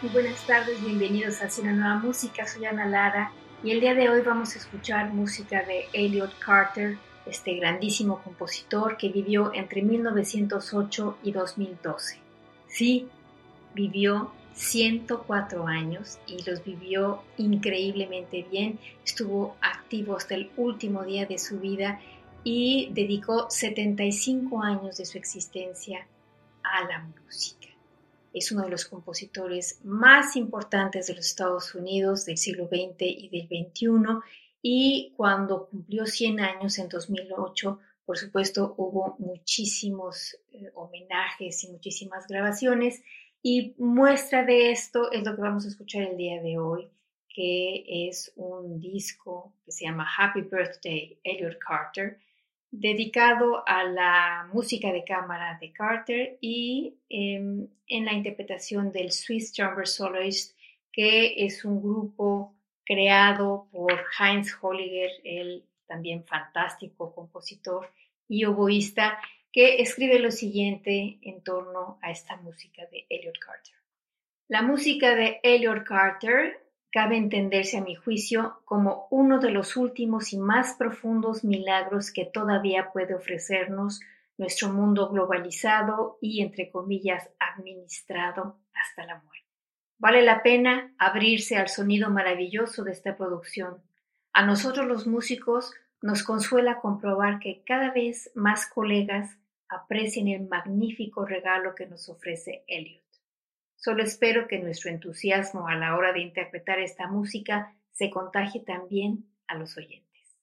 Muy buenas tardes, bienvenidos a Cine Nueva Música, soy Ana Lara y el día de hoy vamos a escuchar música de Elliot Carter, este grandísimo compositor que vivió entre 1908 y 2012. Sí, vivió 104 años y los vivió increíblemente bien, estuvo activo hasta el último día de su vida y dedicó 75 años de su existencia a la música es uno de los compositores más importantes de los Estados Unidos del siglo XX y del XXI y cuando cumplió 100 años en 2008, por supuesto, hubo muchísimos eh, homenajes y muchísimas grabaciones. Y muestra de esto es lo que vamos a escuchar el día de hoy, que es un disco que se llama Happy Birthday Elliot Carter, dedicado a la música de cámara de Carter y em, en la interpretación del Swiss Chamber Soloist, que es un grupo creado por Heinz Holliger, el también fantástico compositor y oboísta, que escribe lo siguiente en torno a esta música de Elliot Carter. La música de Elliot Carter cabe entenderse a mi juicio como uno de los últimos y más profundos milagros que todavía puede ofrecernos nuestro mundo globalizado y, entre comillas, administrado hasta la muerte. Vale la pena abrirse al sonido maravilloso de esta producción. A nosotros los músicos nos consuela comprobar que cada vez más colegas aprecian el magnífico regalo que nos ofrece Elliot. Solo espero que nuestro entusiasmo a la hora de interpretar esta música se contagie también a los oyentes.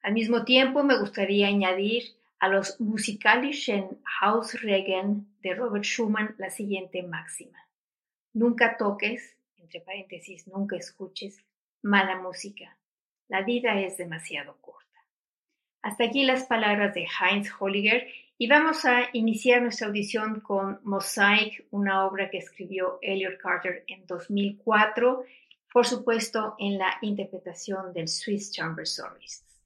Al mismo tiempo, me gustaría añadir a los Musikalischen Hausregeln de Robert Schumann la siguiente máxima. Nunca toques, entre paréntesis, nunca escuches mala música. La vida es demasiado corta. Hasta aquí las palabras de Heinz Holliger y vamos a iniciar nuestra audición con Mosaic, una obra que escribió Elliot Carter en 2004, por supuesto en la interpretación del Swiss Chamber Soloists.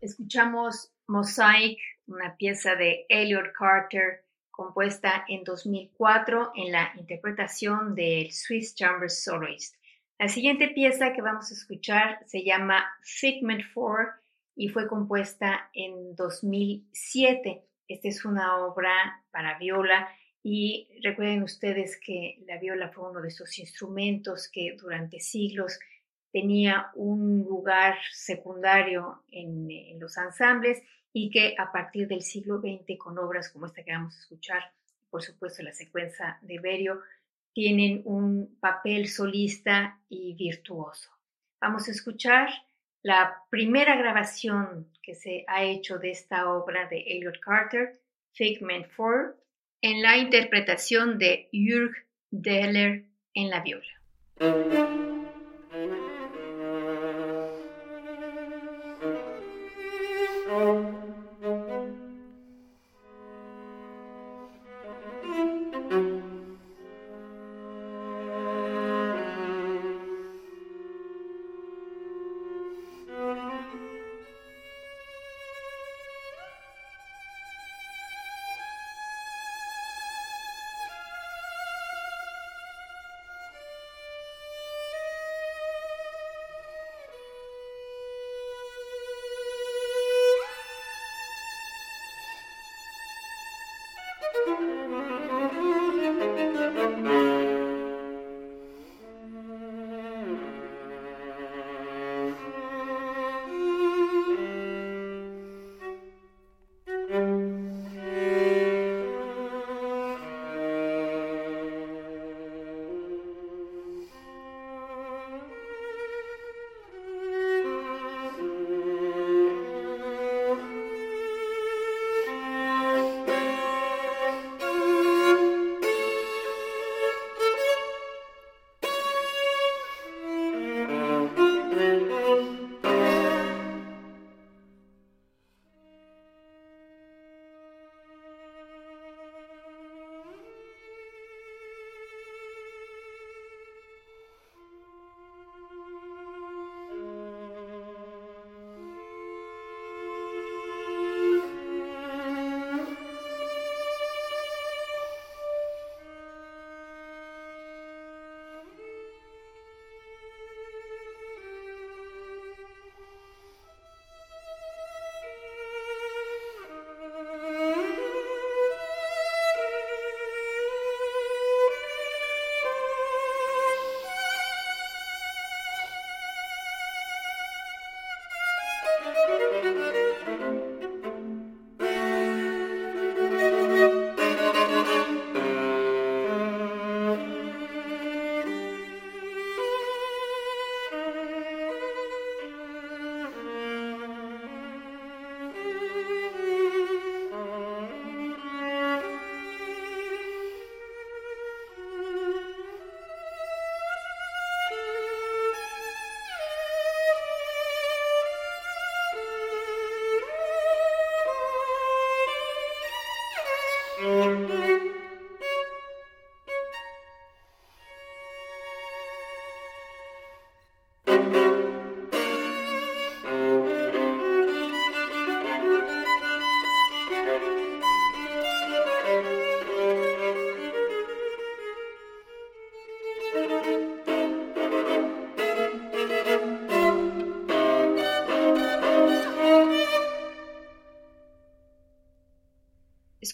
Escuchamos Mosaic, una pieza de Elliot Carter compuesta en 2004 en la interpretación del Swiss Chamber Soloist. La siguiente pieza que vamos a escuchar se llama Figment 4 y fue compuesta en 2007. Esta es una obra para viola y recuerden ustedes que la viola fue uno de esos instrumentos que durante siglos tenía un lugar secundario en, los ensambles y que a partir del siglo XX, con obras como esta que vamos a escuchar, por supuesto la secuencia de Berio, tienen un papel solista y virtuoso. Vamos a escuchar la primera grabación que se ha hecho de esta obra de Elliot Carter, Figment 4, en la interpretación de Jürg Deller en la viola.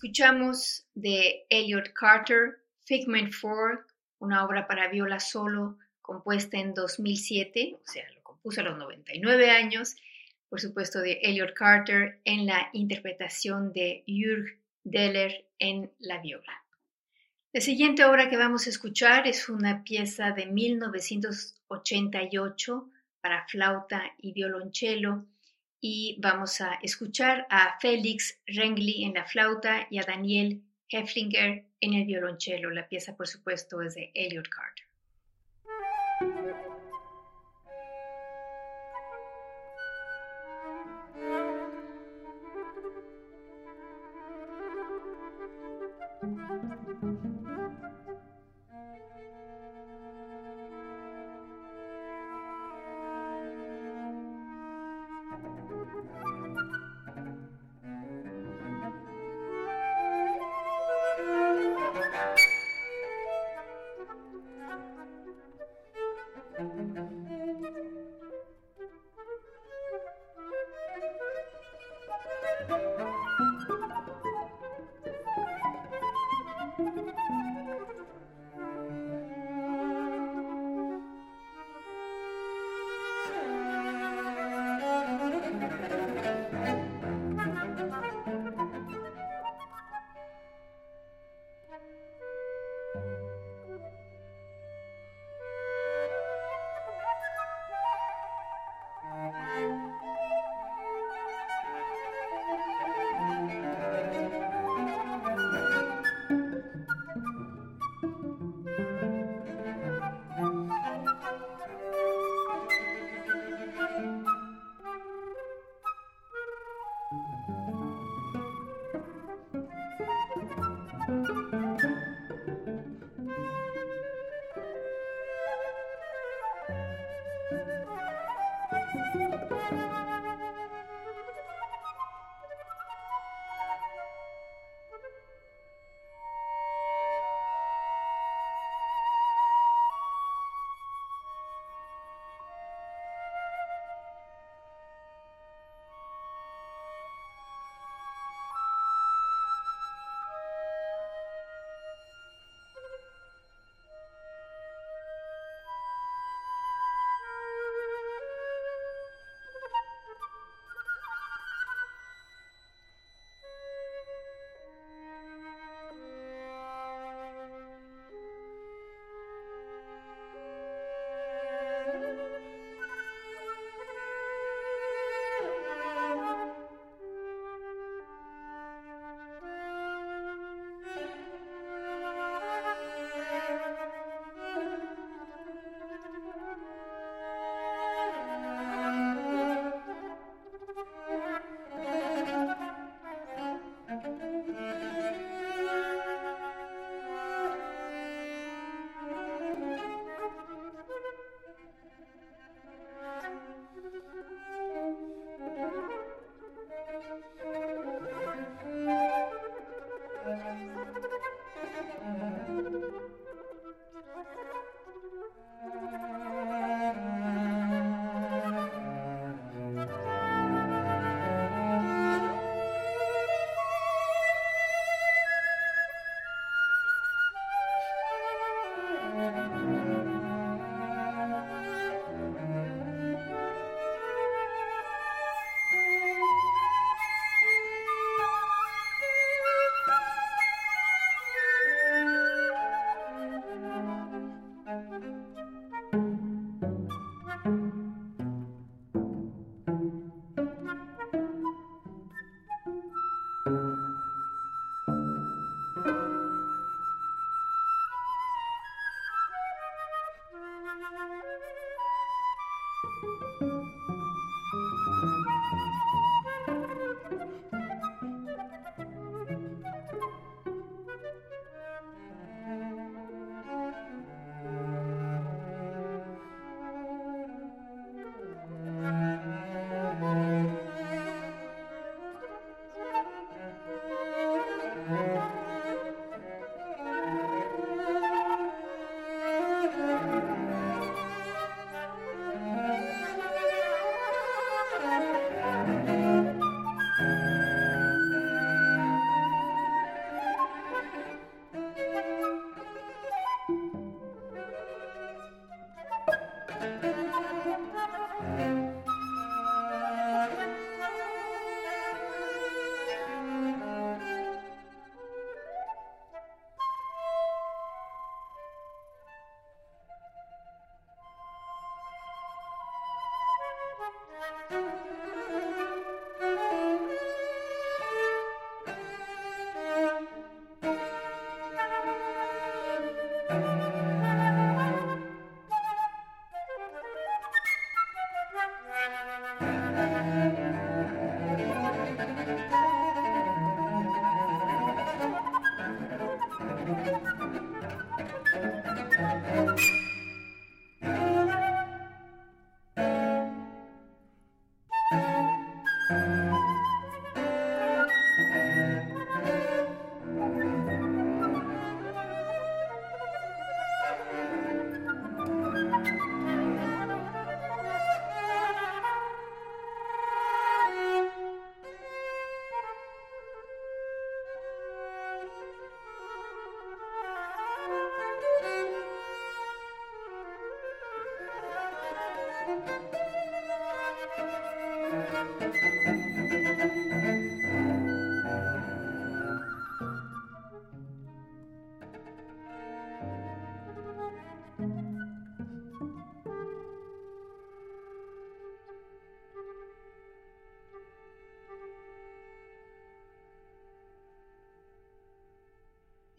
Escuchamos de Elliot Carter, Figment 4, una obra para viola solo compuesta en 2007, o sea, lo compuso a los 99 años, por supuesto de Elliot Carter en la interpretación de Jürg Deller en la viola. La siguiente obra que vamos a escuchar es una pieza de 1988 para flauta y violonchelo y vamos a escuchar a Félix Rengli en la flauta y a Daniel Heflinger en el violonchelo. La pieza, por supuesto, es de Elliot Carter.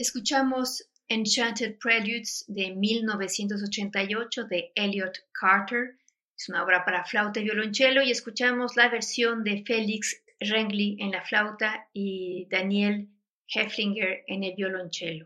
Escuchamos Enchanted Preludes de 1988 de Elliot Carter. Es una obra para flauta y violonchelo y escuchamos la versión de Félix Rengli en la flauta y Daniel Heflinger en el violonchelo.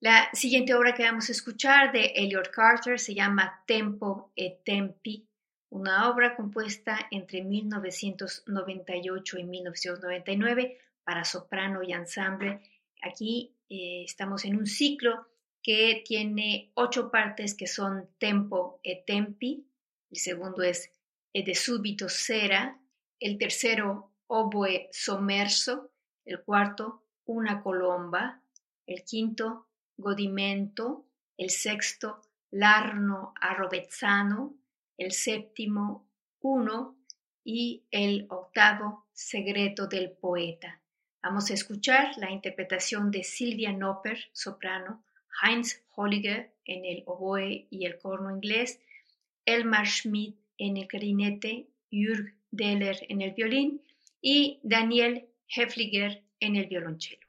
La siguiente obra que vamos a escuchar de Elliot Carter se llama Tempo e Tempi, una obra compuesta entre 1998 y 1999 para soprano y ensamble. Aquí eh, estamos en un ciclo que tiene ocho partes que son tempo e tempi, el segundo es e de súbito sera, el tercero oboe sommerso, el cuarto una colomba, el quinto godimento, el sexto l'arno arrovezzano, el séptimo uno. Y el octavo secreto del poeta. Vamos a escuchar la interpretación de Silvia Nopper, soprano, Heinz Holliger en el oboe y el corno inglés, Elmar Schmidt en el clarinete, Jürg Deller en el violín y Daniel Hefliger en el violonchelo.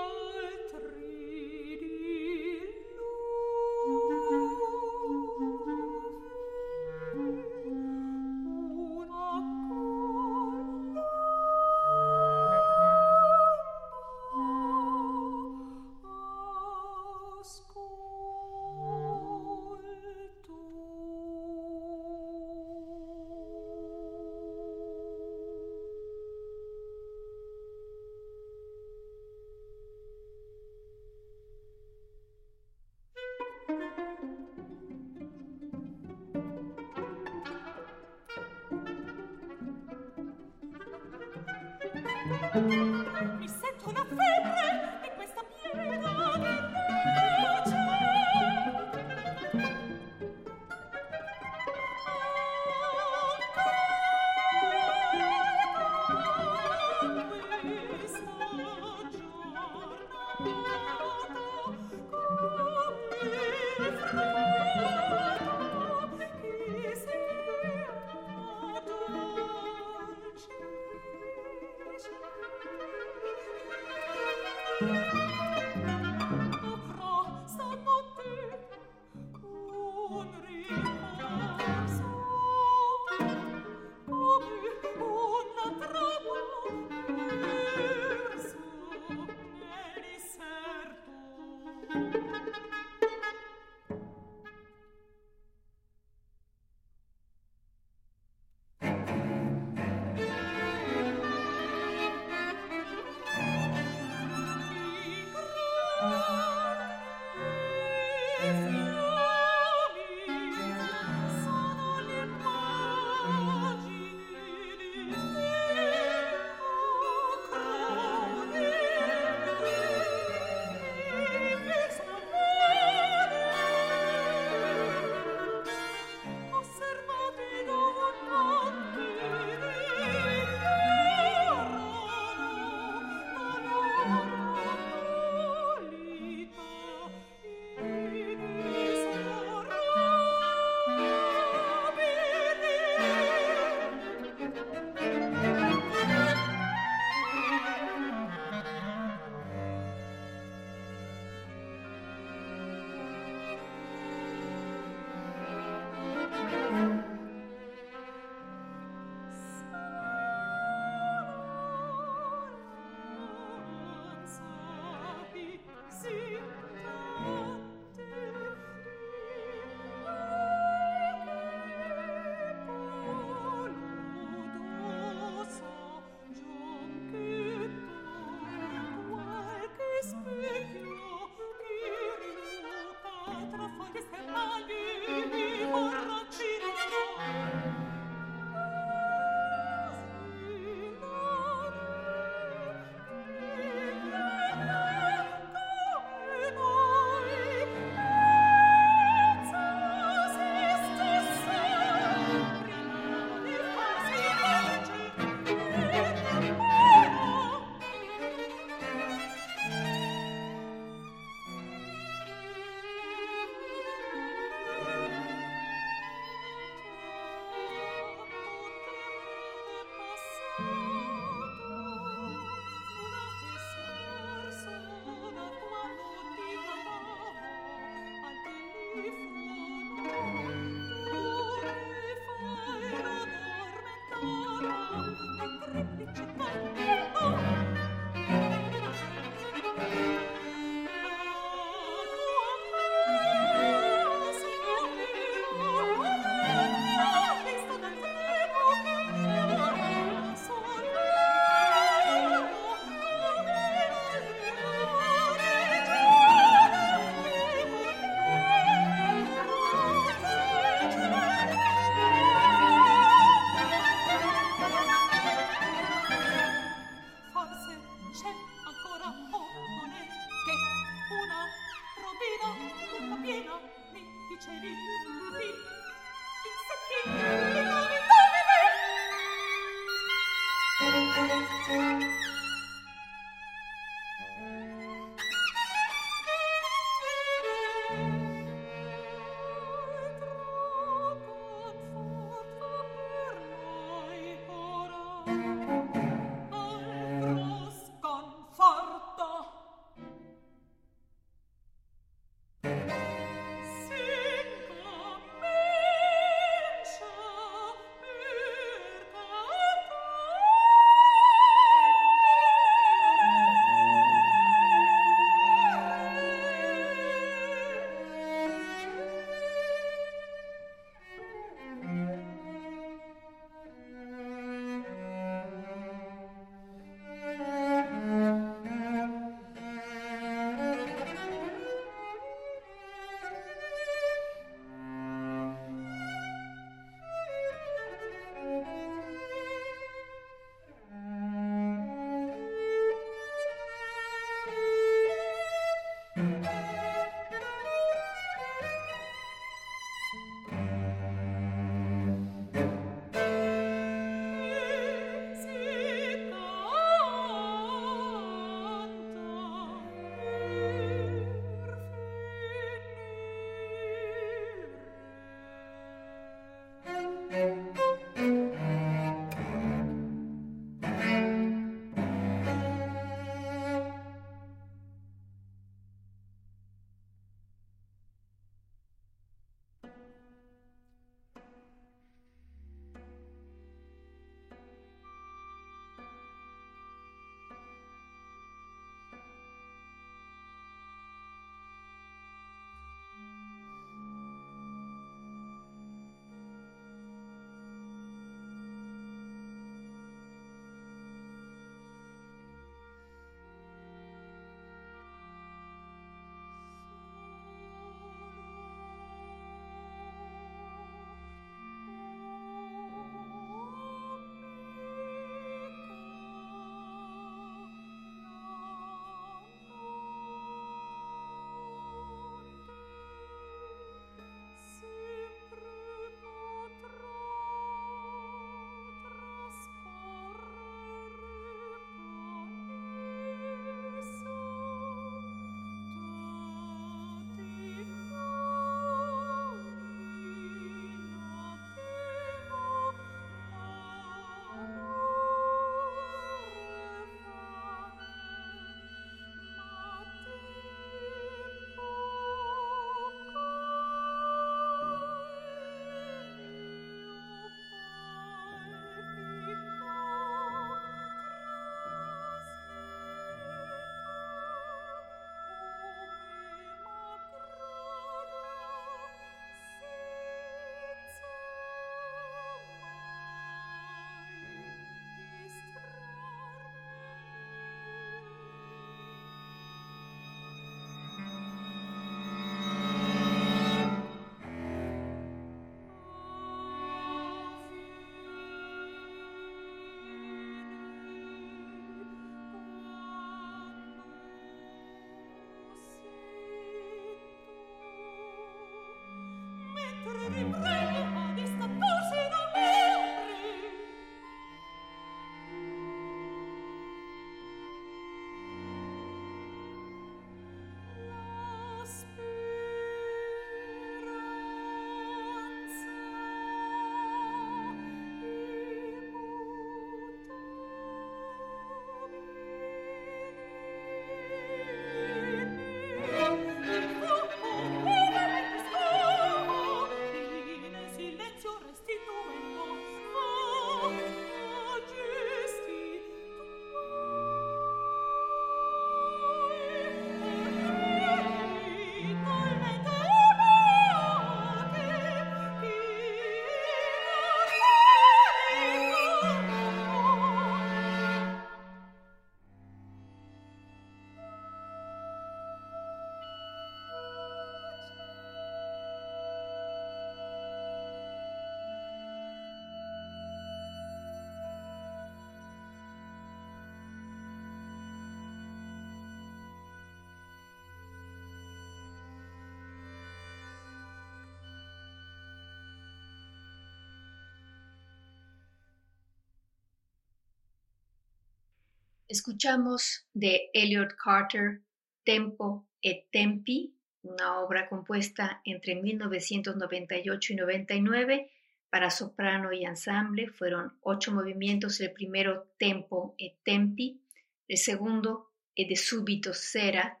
Escuchamos de Elliot Carter Tempo et Tempi, una obra compuesta entre 1998 y 99 para soprano y ensamble. Fueron ocho movimientos, el primero Tempo et Tempi, el segundo e de súbito Sera,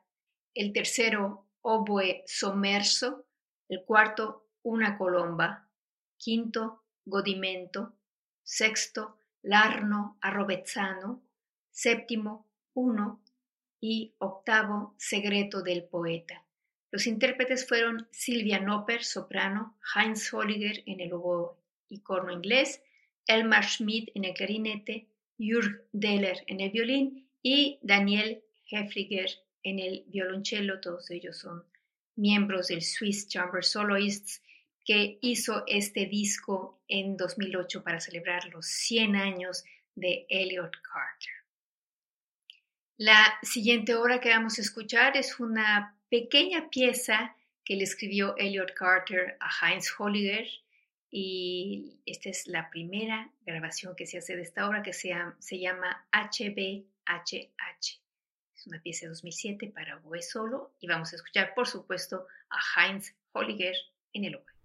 el tercero Oboe Sommerso, el cuarto Una colomba, quinto Godimento, sexto Larno Arrovezzano, séptimo, uno y octavo, Segreto del poeta. Los intérpretes fueron Silvia Nopper, soprano, Heinz Holliger en el oboe y corno inglés, Elmar Schmidt en el clarinete, Jürg Deller en el violín y Daniel Hefliger en el violonchelo. Todos ellos son miembros del Swiss Chamber Soloists que hizo este disco en 2008 para celebrar los 100 años de Elliot Carter. La siguiente obra que vamos a escuchar es una pequeña pieza que le escribió Elliot Carter a Heinz Holliger y esta es la primera grabación que se hace de esta obra que se se llama HBHH. Es una pieza de 2007 para oboe solo y vamos a escuchar por supuesto a Heinz Holliger en el oboe.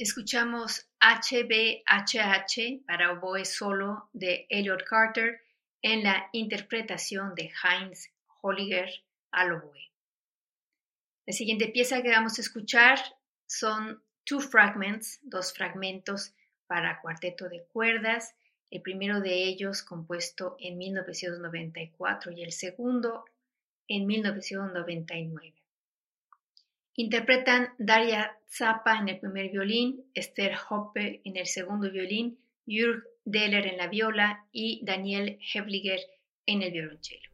Escuchamos HBHH para oboe solo de Elliot Carter en la interpretación de Heinz Holliger al oboe. La siguiente pieza que vamos a escuchar son Two Fragments, dos fragmentos para cuarteto de cuerdas, el primero de ellos compuesto en 1994 y el segundo en 1999. Interpretan Daria Zappa en el primer violín, Esther Hoppe en el segundo violín, Jürg Deller en la viola y Daniel Hefliger en el violonchelo.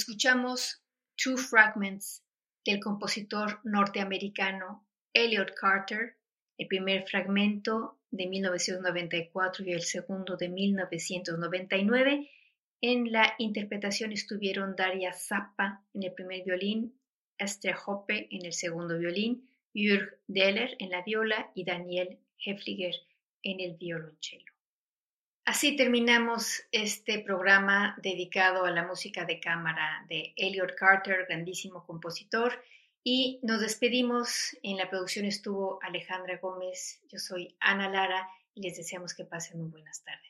Escuchamos Two Fragments del compositor norteamericano Elliot Carter, el primer fragmento de 1994 y el segundo de 1999. En la interpretación estuvieron Daria Zappa en el primer violín, Esther Hoppe en el segundo violín, Jürg Deller en la viola y Daniel Hefliger en el violonchelo. Así terminamos este programa dedicado a la música de cámara de Elliot Carter, grandísimo compositor, y nos despedimos. En la producción estuvo Alejandra Gómez, yo soy Ana Lara y les deseamos que pasen muy buenas tardes.